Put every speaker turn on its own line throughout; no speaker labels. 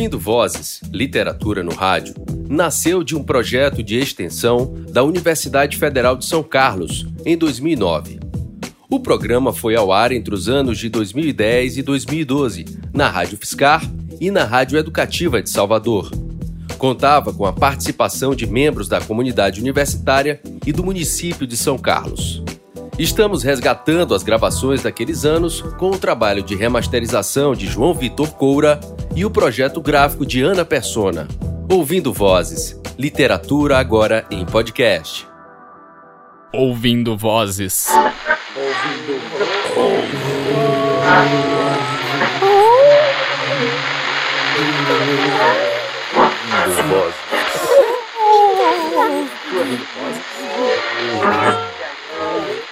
Ouvindo Vozes, Literatura no Rádio, nasceu de um projeto de extensão da Universidade Federal de São Carlos, em 2009. O programa foi ao ar entre os anos de 2010 e 2012, na Rádio Fiscar e na Rádio Educativa de Salvador. Contava com a participação de membros da comunidade universitária e do município de São Carlos. Estamos resgatando as gravações daqueles anos com o trabalho de remasterização de João Vitor Coura e o projeto gráfico de Ana Persona. Ouvindo Vozes. Literatura agora em podcast.
Ouvindo Vozes.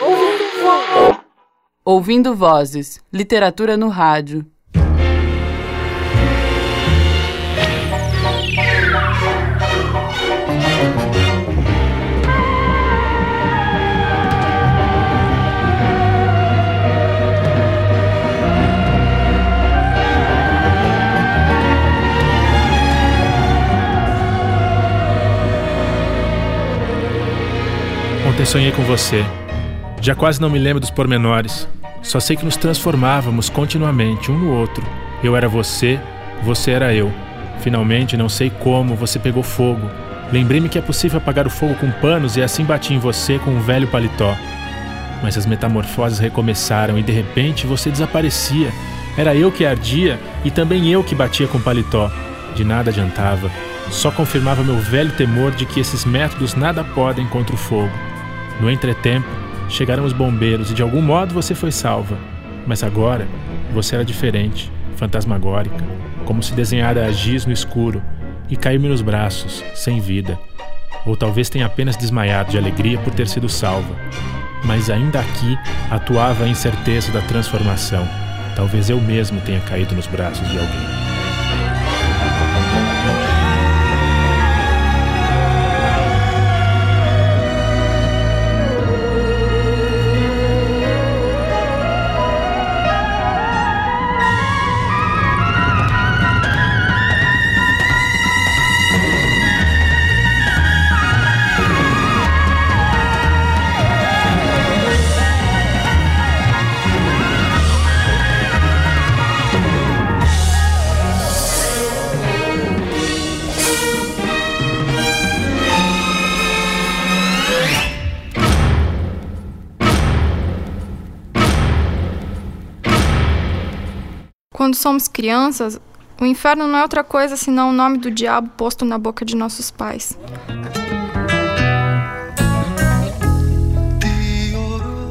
Ouvindo,
Ouvindo Vozes. Literatura no rádio.
Ontem sonhei com você. Já quase não me lembro dos pormenores. Só sei que nos transformávamos continuamente um no outro. Eu era você, você era eu. Finalmente, não sei como, você pegou fogo. Lembrei-me que é possível apagar o fogo com panos e assim bati em você com um velho paletó. Mas as metamorfoses recomeçaram e de repente você desaparecia. Era eu que ardia e também eu que batia com paletó. De nada adiantava. Só confirmava meu velho temor de que esses métodos nada podem contra o fogo. No entretempo, Chegaram os bombeiros e de algum modo você foi salva. Mas agora você era diferente, fantasmagórica, como se desenhara a giz no escuro, e caiu-me nos braços, sem vida. Ou talvez tenha apenas desmaiado de alegria por ter sido salva. Mas ainda aqui atuava a incerteza da transformação. Talvez eu mesmo tenha caído nos braços de alguém.
Quando somos crianças, o inferno não é outra coisa senão o nome do diabo posto na boca de nossos pais.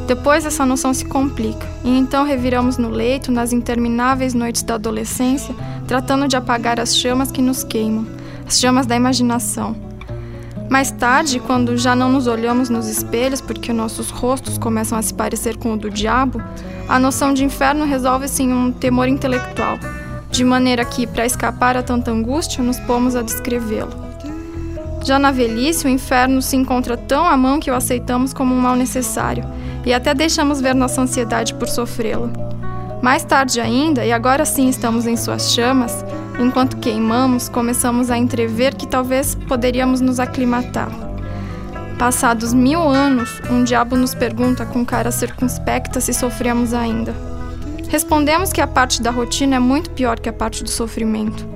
Depois essa noção se complica, e então reviramos no leito nas intermináveis noites da adolescência, tratando de apagar as chamas que nos queimam, as chamas da imaginação. Mais tarde, quando já não nos olhamos nos espelhos porque nossos rostos começam a se parecer com o do diabo, a noção de inferno resolve-se em um temor intelectual, de maneira que, para escapar a tanta angústia, nos pomos a descrevê-lo. Já na velhice, o inferno se encontra tão à mão que o aceitamos como um mal necessário e até deixamos ver nossa ansiedade por sofrê-lo. Mais tarde ainda, e agora sim estamos em suas chamas, Enquanto queimamos, começamos a entrever que talvez poderíamos nos aclimatar. Passados mil anos, um diabo nos pergunta com cara circunspecta se sofremos ainda. Respondemos que a parte da rotina é muito pior que a parte do sofrimento.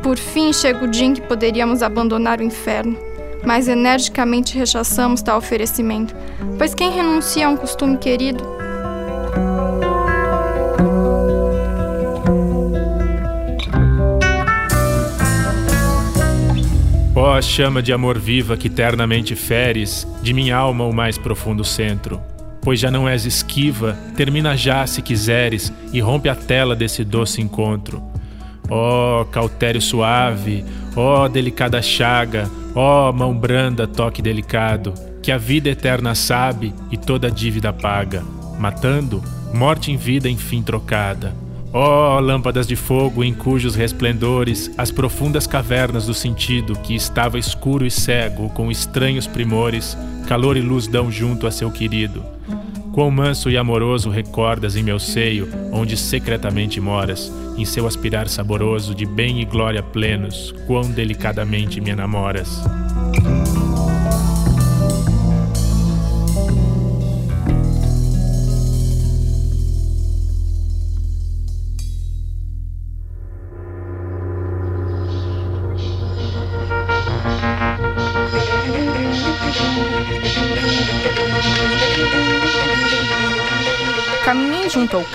Por fim, chega o dia em que poderíamos abandonar o inferno, mas energicamente rechaçamos tal oferecimento, pois quem renuncia a um costume querido
Ó oh, chama de amor viva que ternamente feres, de minha alma o mais profundo centro. Pois já não és esquiva, termina já se quiseres e rompe a tela desse doce encontro. Ó oh, cautério suave, ó oh, delicada chaga, ó mão branda, toque delicado, que a vida eterna sabe e toda dívida paga, matando, morte em vida enfim trocada. Ó oh, lâmpadas de fogo em cujos resplendores as profundas cavernas do sentido que estava escuro e cego com estranhos primores, calor e luz dão junto a seu querido. Quão manso e amoroso recordas em meu seio, onde secretamente moras, em seu aspirar saboroso de bem e glória plenos, quão delicadamente me enamoras.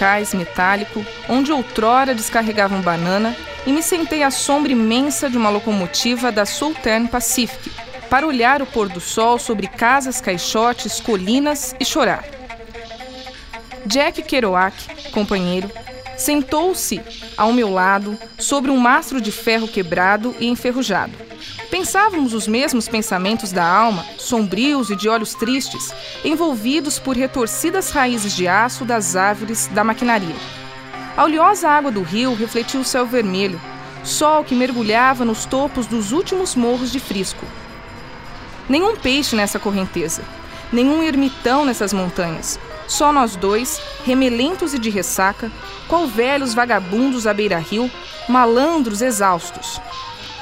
Cais metálico, onde outrora descarregavam banana, e me sentei à sombra imensa de uma locomotiva da Southern Pacific, para olhar o pôr do sol sobre casas, caixotes, colinas e chorar. Jack Kerouac, companheiro, sentou-se ao meu lado sobre um mastro de ferro quebrado e enferrujado. Pensávamos os mesmos pensamentos da alma, sombrios e de olhos tristes, envolvidos por retorcidas raízes de aço das árvores da maquinaria. A oleosa água do rio refletia o céu vermelho, sol que mergulhava nos topos dos últimos morros de Frisco. Nenhum peixe nessa correnteza, nenhum ermitão nessas montanhas. Só nós dois, remelentos e de ressaca, qual velhos vagabundos à beira-rio, malandros exaustos.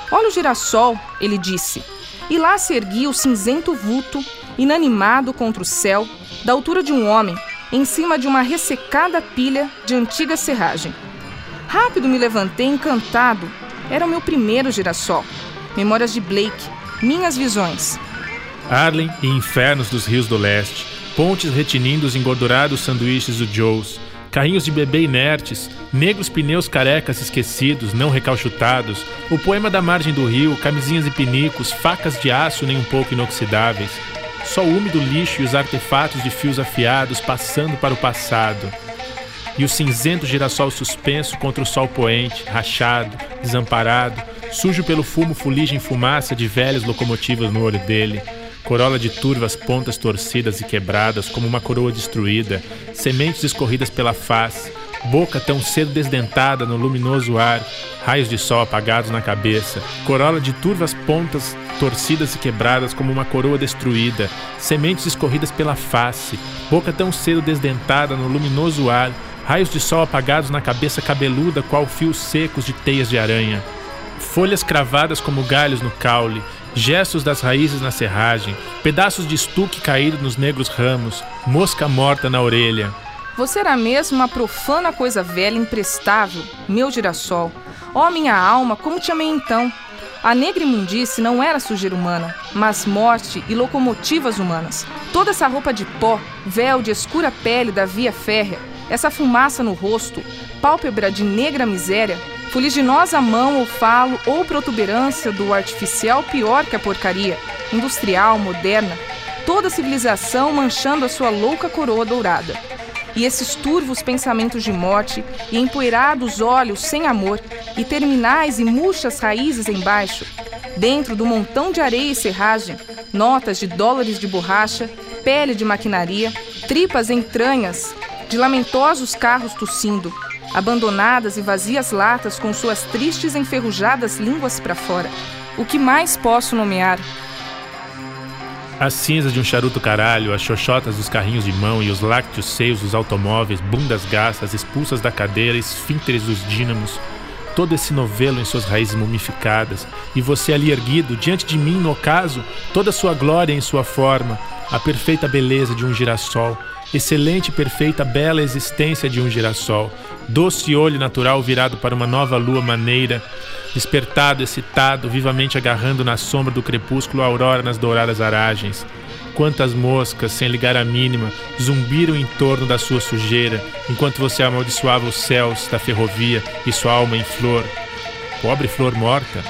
Olha o girassol, ele disse. E lá se erguia o cinzento vulto, inanimado contra o céu, da altura de um homem, em cima de uma ressecada pilha de antiga serragem. Rápido me levantei encantado. Era o meu primeiro girassol. Memórias de Blake, minhas visões.
Arlen e infernos dos rios do leste, pontes retinindo os engordurados sanduíches do Joe's, carrinhos de bebê inertes, negros pneus carecas esquecidos, não recalchutados, o poema da margem do rio, camisinhas e pinicos, facas de aço nem um pouco inoxidáveis, só o úmido lixo e os artefatos de fios afiados passando para o passado. E o cinzento girassol suspenso contra o sol poente, rachado, desamparado, sujo pelo fumo fuligem fumaça de velhas locomotivas no olho dele corola de turvas pontas torcidas e quebradas como uma coroa destruída, sementes escorridas pela face, boca tão cedo desdentada no luminoso ar, raios de sol apagados na cabeça, corola de turvas pontas torcidas e quebradas como uma coroa destruída, sementes escorridas pela face, boca tão cedo desdentada no luminoso ar, raios de sol apagados na cabeça cabeluda qual fios secos de teias de aranha. Folhas cravadas como galhos no caule, gestos das raízes na serragem, pedaços de estuque caído nos negros ramos, mosca morta na orelha.
Você era mesmo uma profana coisa velha, imprestável, meu girassol. Ó oh, minha alma, como te amei então! A negra imundice não era sujeira humana, mas morte e locomotivas humanas. Toda essa roupa de pó, véu de escura pele da via férrea, essa fumaça no rosto, pálpebra de negra miséria, Fuliginosa mão ou falo ou protuberância do artificial pior que a porcaria, industrial, moderna, toda civilização manchando a sua louca coroa dourada. E esses turvos pensamentos de morte, e empoeirados olhos sem amor, e terminais e murchas raízes embaixo, dentro do montão de areia e serragem, notas de dólares de borracha, pele de maquinaria, tripas entranhas, de lamentosos carros tossindo, abandonadas e vazias latas com suas tristes enferrujadas línguas para fora. O que mais posso nomear?
As cinzas de um charuto caralho, as xoxotas dos carrinhos de mão e os lácteos seios dos automóveis, bundas gastas, expulsas da cadeira, esfínteres dos dínamos, todo esse novelo em suas raízes mumificadas, e você ali erguido, diante de mim, no ocaso, toda a sua glória em sua forma, a perfeita beleza de um girassol, excelente, perfeita, bela existência de um girassol, doce olho natural virado para uma nova lua maneira, despertado, excitado, vivamente agarrando na sombra do crepúsculo a aurora nas douradas aragens. Quantas moscas, sem ligar a mínima, zumbiram em torno da sua sujeira, enquanto você amaldiçoava os céus da ferrovia e sua alma em flor. Pobre flor morta!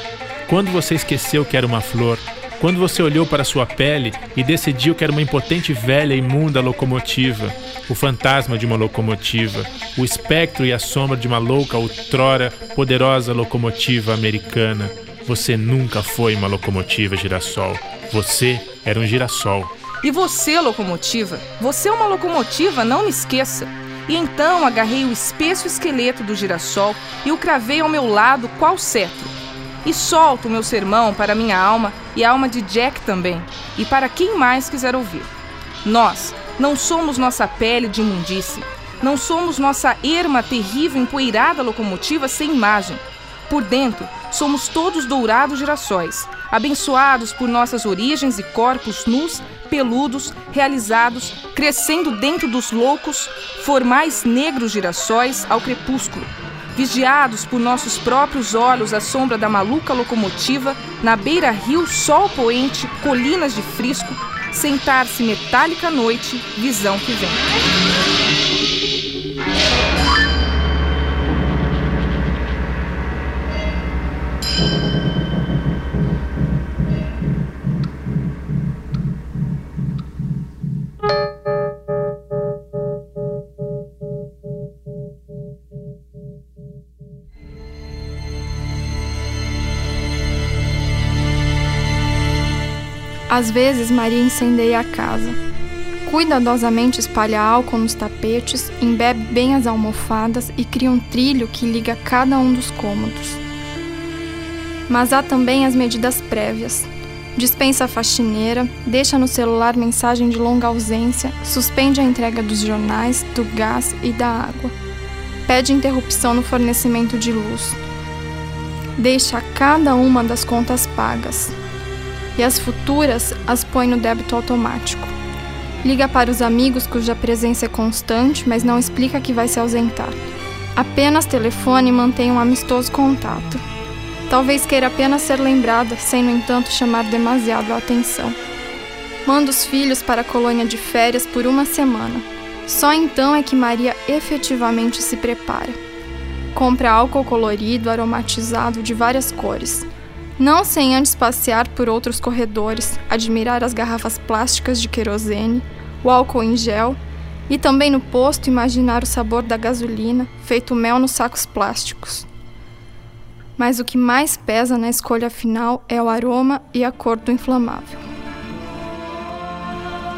Quando você esqueceu que era uma flor, quando você olhou para sua pele e decidiu que era uma impotente velha imunda locomotiva, o fantasma de uma locomotiva, o espectro e a sombra de uma louca outrora poderosa locomotiva americana, você nunca foi uma locomotiva girassol. Você era um girassol.
E você, locomotiva? Você é uma locomotiva, não me esqueça. E então agarrei o espesso esqueleto do girassol e o cravei ao meu lado qual cetro e solto o meu sermão para minha alma e a alma de Jack também, e para quem mais quiser ouvir. Nós, Não somos nossa pele de imundície. Não somos nossa erma terrível empoeirada locomotiva sem imagem. Por dentro, somos todos dourados girassóis, abençoados por nossas origens e corpos nus, peludos, realizados, crescendo dentro dos loucos, formais negros girassóis ao crepúsculo, vigiados por nossos próprios olhos à sombra da maluca locomotiva, na beira-rio, sol poente, colinas de frisco, sentar-se metálica noite, visão que vem.
Às vezes, Maria incendeia a casa. Cuidadosamente espalha álcool nos tapetes, embebe bem as almofadas e cria um trilho que liga cada um dos cômodos. Mas há também as medidas prévias. Dispensa a faxineira, deixa no celular mensagem de longa ausência, suspende a entrega dos jornais, do gás e da água. Pede interrupção no fornecimento de luz. Deixa cada uma das contas pagas, e as futuras as põe no débito automático. Liga para os amigos cuja presença é constante, mas não explica que vai se ausentar. Apenas telefone e mantém um amistoso contato. Talvez queira apenas ser lembrada, sem, no entanto, chamar demasiado a atenção. Manda os filhos para a colônia de férias por uma semana. Só então é que Maria efetivamente se prepara. Compra álcool colorido, aromatizado de várias cores não sem antes passear por outros corredores, admirar as garrafas plásticas de querosene, o álcool em gel e também no posto imaginar o sabor da gasolina, feito mel nos sacos plásticos. Mas o que mais pesa na escolha final é o aroma e a cor do inflamável.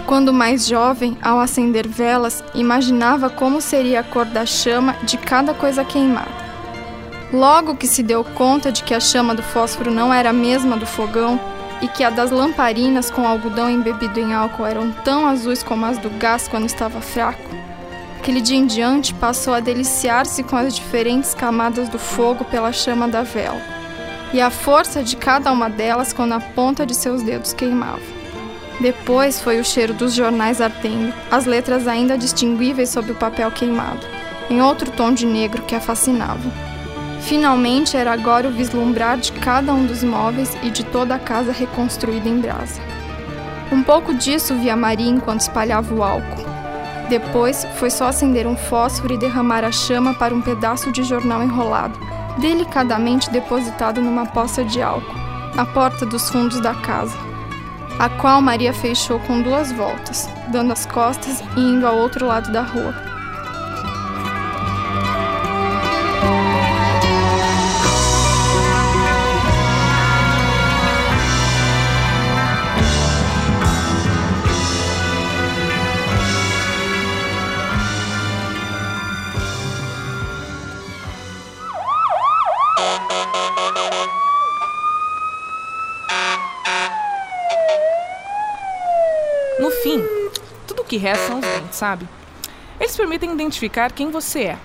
Quando mais jovem, ao acender velas, imaginava como seria a cor da chama de cada coisa queimada. Logo que se deu conta de que a chama do fósforo não era a mesma do fogão e que a das lamparinas com algodão embebido em álcool eram tão azuis como as do gás quando estava fraco, aquele dia em diante passou a deliciar-se com as diferentes camadas do fogo pela chama da vela e a força de cada uma delas quando a ponta de seus dedos queimava. Depois foi o cheiro dos jornais ardendo, as letras ainda distinguíveis sob o papel queimado, em outro tom de negro que a fascinava. Finalmente era agora o vislumbrar de cada um dos móveis e de toda a casa reconstruída em brasa. Um pouco disso via Maria enquanto espalhava o álcool. Depois foi só acender um fósforo e derramar a chama para um pedaço de jornal enrolado, delicadamente depositado numa poça de álcool, à porta dos fundos da casa, a qual Maria fechou com duas voltas, dando as costas e indo ao outro lado da rua.
São os dentes, sabe? Eles permitem identificar quem você é.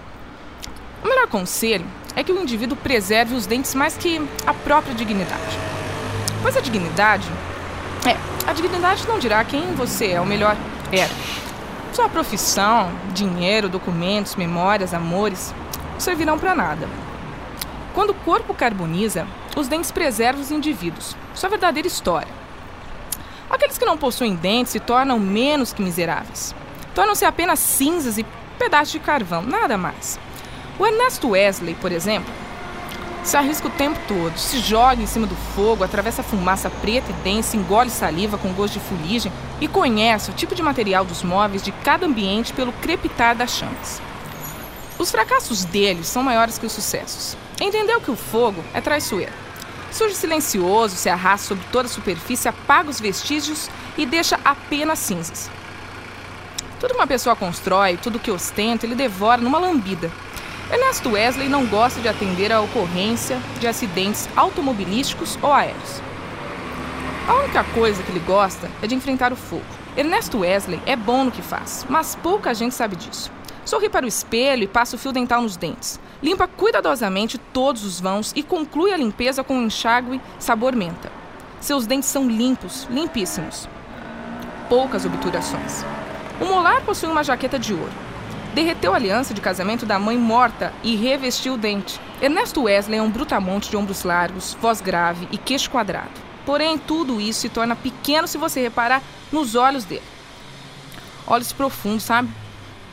O melhor conselho é que o indivíduo preserve os dentes mais que a própria dignidade. Pois a dignidade. É, a dignidade não dirá quem você é, ou melhor, era. Sua profissão, dinheiro, documentos, memórias, amores não servirão para nada. Quando o corpo carboniza, os dentes preservam os indivíduos, sua verdadeira história. Aqueles que não possuem dentes se tornam menos que miseráveis. Tornam-se apenas cinzas e pedaços de carvão, nada mais. O Ernesto Wesley, por exemplo, se arrisca o tempo todo, se joga em cima do fogo, atravessa fumaça preta e densa, engole saliva com gosto de fuligem e conhece o tipo de material dos móveis de cada ambiente pelo crepitar das chamas. Os fracassos deles são maiores que os sucessos. Entendeu que o fogo é traiçoeiro. Surge silencioso, se arrasta sobre toda a superfície, apaga os vestígios e deixa apenas cinzas. Tudo que uma pessoa constrói, tudo que ostenta, ele devora numa lambida. Ernesto Wesley não gosta de atender à ocorrência de acidentes automobilísticos ou aéreos. A única coisa que ele gosta é de enfrentar o fogo. Ernesto Wesley é bom no que faz, mas pouca gente sabe disso. Sorri para o espelho e passa o fio dental nos dentes. Limpa cuidadosamente todos os vãos e conclui a limpeza com um enxágue sabor menta. Seus dentes são limpos, limpíssimos. Poucas obturações. O molar possui uma jaqueta de ouro. Derreteu a aliança de casamento da mãe morta e revestiu o dente. Ernesto Wesley é um brutamonte de ombros largos, voz grave e queixo quadrado. Porém, tudo isso se torna pequeno se você reparar nos olhos dele. Olhos profundos, sabe?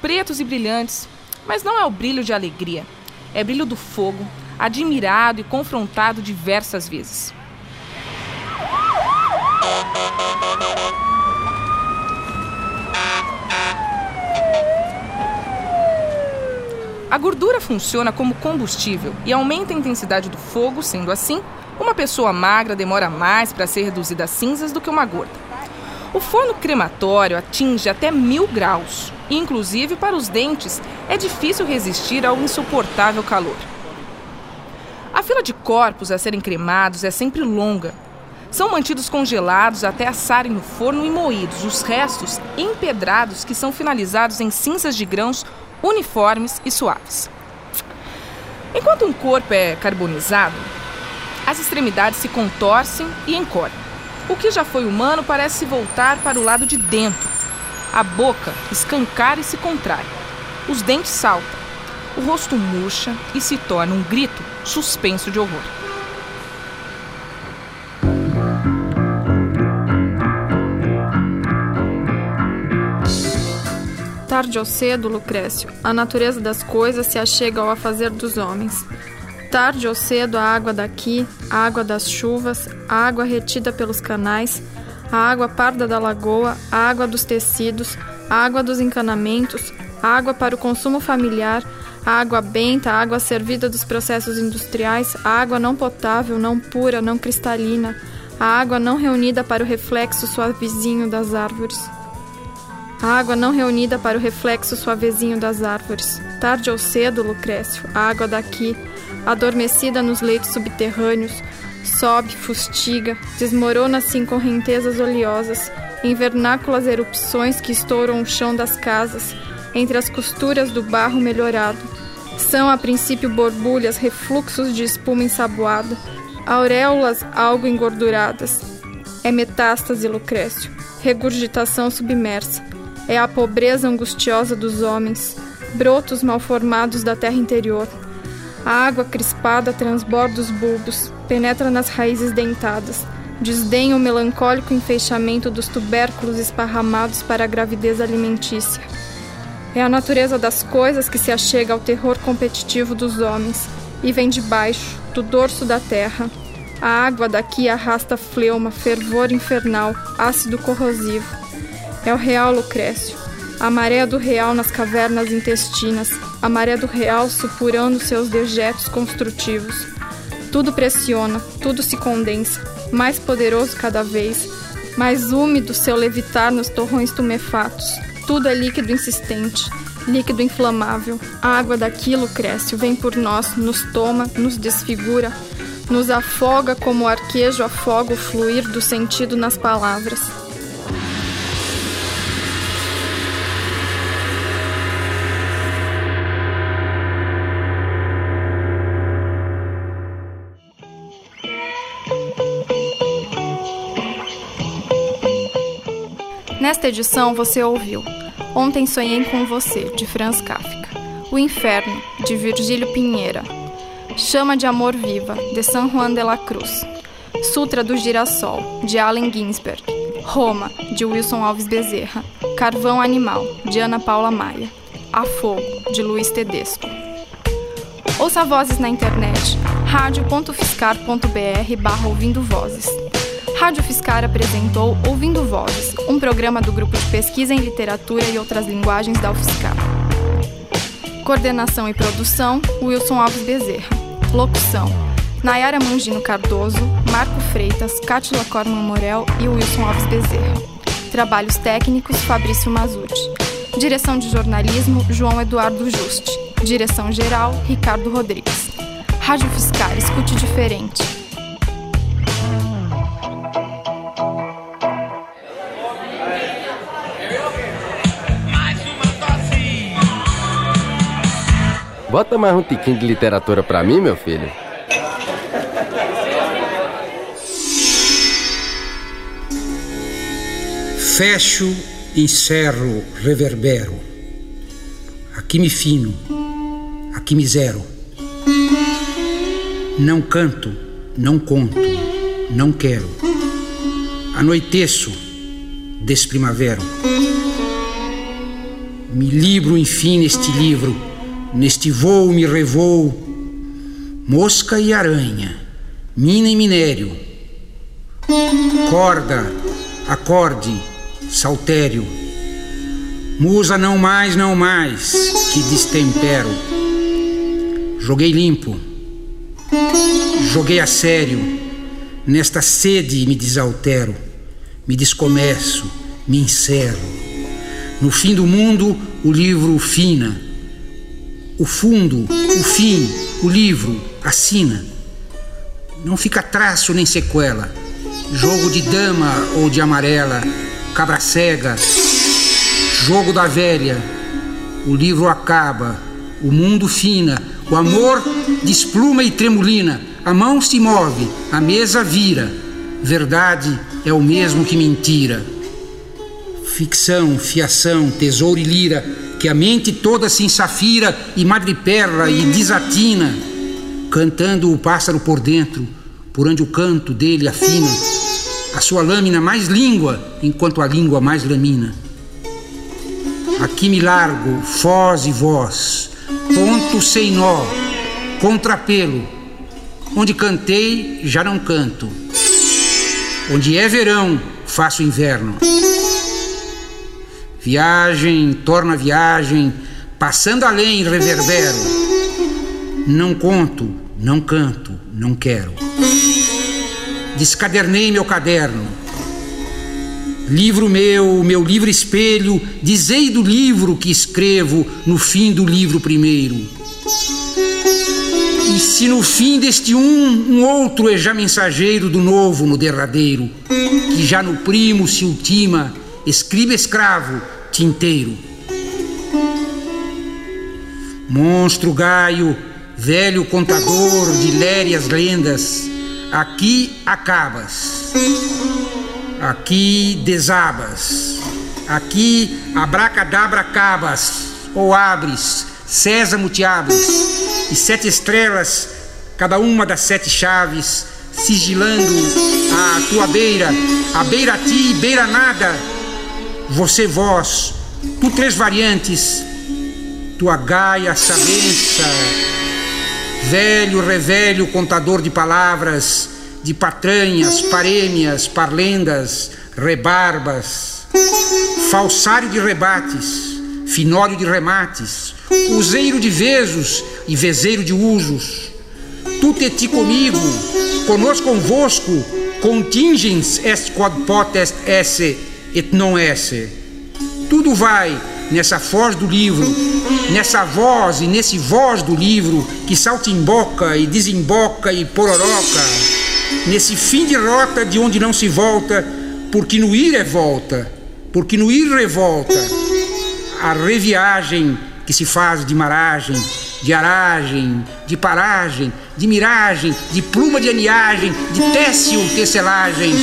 Pretos e brilhantes. Mas não é o brilho de alegria. É brilho do fogo, admirado e confrontado diversas vezes. A gordura funciona como combustível e aumenta a intensidade do fogo, sendo assim, uma pessoa magra demora mais para ser reduzida a cinzas do que uma gorda. O forno crematório atinge até mil graus, inclusive para os dentes é difícil resistir ao insuportável calor. A fila de corpos a serem cremados é sempre longa. São mantidos congelados até assarem no forno e moídos os restos empedrados que são finalizados em cinzas de grãos uniformes e suaves. Enquanto um corpo é carbonizado, as extremidades se contorcem e encolhem. O que já foi humano parece voltar para o lado de dentro. A boca escancara e se contrai. Os dentes saltam. O rosto murcha e se torna um grito suspenso de horror.
Tarde ou cedo, Lucrécio, a natureza das coisas se achega ao afazer dos homens. Tarde ou cedo, a água daqui, a água das chuvas, a água retida pelos canais, a água parda da lagoa, a água dos tecidos, a água dos encanamentos, a água para o consumo familiar, a água benta, a água servida dos processos industriais, a água não potável, não pura, não cristalina, a água não reunida para o reflexo suavezinho das árvores. A água não reunida para o reflexo suavezinho das árvores. Tarde ou cedo, Lucrécio, a água daqui, adormecida nos leitos subterrâneos, sobe, fustiga, desmorona-se em correntezas oleosas, em vernáculas erupções que estouram o chão das casas, entre as costuras do barro melhorado. São a princípio borbulhas, refluxos de espuma ensaboada, auréolas algo engorduradas. É metástase, Lucrécio, regurgitação submersa. É a pobreza angustiosa dos homens, brotos malformados da terra interior. A água crispada transborda os bulbos, penetra nas raízes dentadas, desdenha o melancólico enfeixamento dos tubérculos esparramados para a gravidez alimentícia. É a natureza das coisas que se achega ao terror competitivo dos homens e vem de baixo, do dorso da terra. A água daqui arrasta fleuma, fervor infernal, ácido corrosivo. É o real Lucrécio, a maré do real nas cavernas intestinas, a maré do real supurando seus dejetos construtivos. Tudo pressiona, tudo se condensa, mais poderoso cada vez, mais úmido seu levitar nos torrões tumefatos. Tudo é líquido insistente, líquido inflamável. A água daquilo cresce, vem por nós, nos toma, nos desfigura, nos afoga como o arquejo afoga o fluir do sentido nas palavras. Nesta edição você ouviu Ontem Sonhei com Você, de Franz Kafka, O Inferno, de Virgílio Pinheira, Chama de Amor Viva, de San Juan de la Cruz, Sutra do Girassol, de Allen Ginsberg, Roma, de Wilson Alves Bezerra, Carvão Animal, de Ana Paula Maia, A Fogo, de Luiz Tedesco. Ouça vozes na internet radio.fiscar.br barra ouvindo vozes. Rádio Fiscar apresentou Ouvindo Vozes, um programa do Grupo de Pesquisa em Literatura e Outras Linguagens da UFSCar. Coordenação e produção, Wilson Alves Bezerra. Locução, Nayara Mangino Cardoso, Marco Freitas, Cátila Corman Morel e Wilson Alves Bezerra. Trabalhos técnicos, Fabrício Mazuti. Direção de jornalismo, João Eduardo Juste. Direção geral, Ricardo Rodrigues. Rádio Fiscar, escute diferente.
Bota mais um tiquinho de literatura pra mim, meu filho.
Fecho, encerro, reverbero. Aqui me fino, aqui me zero. Não canto, não conto, não quero. Anoiteço, desprimavero. Me libro, enfim, neste livro, neste voo me revoo. Mosca e aranha, mina e minério. Corda, acorde, saltério. Musa não mais, não mais, que destempero. Joguei limpo, joguei a sério. Nesta sede me desaltero, me descomeço, me encerro. No fim do mundo, o livro fina. O fundo, o fim, o livro assina. Não fica traço nem sequela. Jogo de dama ou de amarela, cabra cega, jogo da velha. O livro acaba, o mundo fina, o amor despluma e tremulina. A mão se move, a mesa vira. Verdade é o mesmo que mentira ficção, fiação, tesouro e lira, que a mente toda se ensafira e madreperla e desatina, cantando o pássaro por dentro, por onde o canto dele afina, a sua lâmina mais língua, enquanto a língua mais lamina. Aqui me largo, foz e voz, ponto sem nó, contrapelo, onde cantei já não canto, onde é verão, faço inverno. Viagem, torna viagem, passando além, reverbero. Não conto, não canto, não quero. Descadernei meu caderno. Livro meu, meu livro espelho, dizei do livro que escrevo no fim do livro primeiro. E se no fim deste um, um outro é já mensageiro do novo no derradeiro, que já no primo se ultima, escriba escravo, tinteiro. Monstro Gaio, velho contador de lérias lendas, aqui acabas, aqui desabas, aqui abracadabra cabas, ou abres, sésamo te abres, e sete estrelas, cada uma das sete chaves, sigilando a tua beira, a beira a ti, beira nada, você, vós, tu três variantes, tua gaia sabença, velho, revelho, contador de palavras, de patranhas, parêmias, parlendas, rebarbas, falsário de rebates, finório de remates, useiro de vezos e vezeiro de usos. Tu te ti comigo, conosco convosco, contingens est quod potest esse et non esse. Tudo vai nessa voz do livro, nessa voz e nesse voz do livro que saltimboca e desemboca e pororoca, nesse fim de rota de onde não se volta, porque no ir é volta, porque no ir revolta. A reviagem que se faz de maragem, de aragem, de paragem, de miragem, de pluma de aniagem, de técio tecelagem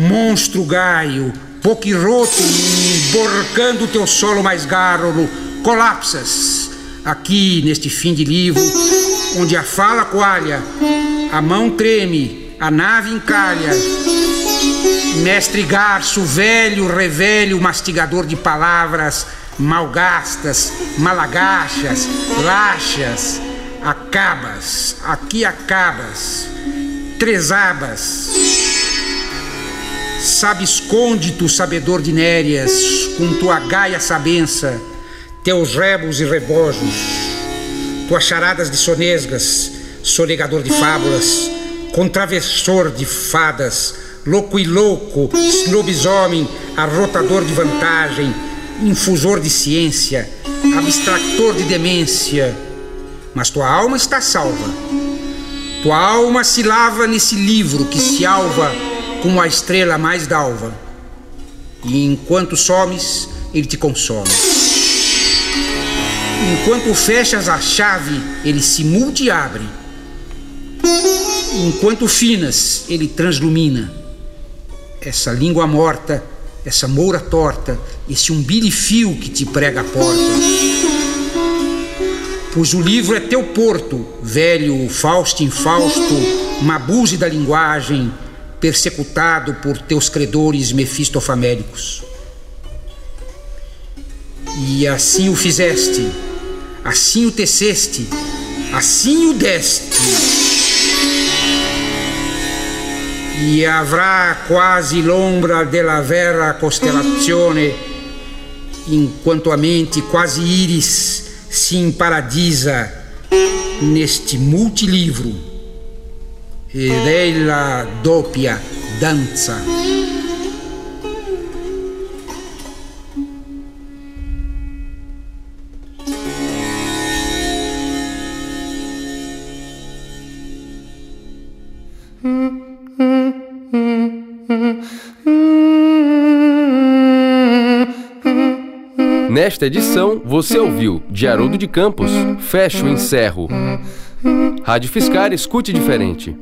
monstro gaio, poquiroto, borcando o teu solo mais gárrulo, colapsas. Aqui, neste fim de livro, onde a fala coalha, a mão treme, a nave encalha. Mestre garço, velho, revelho, mastigador de palavras, malgastas, malagachas, lachas, acabas, aqui acabas, trezabas. Sabe, esconde tu, sabedor de nérias, com tua gaia sabença, teus rebos e rebojos, tuas charadas de sonesgas, sonegador de fábulas, contraversor de fadas, louco e louco, lobisomem, arrotador de vantagem, infusor de ciência, abstractor de demência. Mas tua alma está salva. Tua alma se lava nesse livro que se alva como a estrela mais d'alva, e enquanto somes, ele te consome. Enquanto fechas a chave, ele se multi-abre. Enquanto finas, ele translumina. Essa língua morta, essa moura torta, esse umbilifio que te prega a porta. Pois o livro é teu porto, velho Fausto infausto, mabuse da linguagem, persecutado por teus credores mefistofaméricos. E assim o fizeste, assim o teceste, assim o deste. E avrà quasi l'ombra della vera costellazione, enquanto a mente quasi iris se imparadisa neste multilivro ed ella doppia danza.
Nesta edição, você ouviu de Haroldo de Campos, Fecho Encerro. Rádio Fiscar, escute diferente.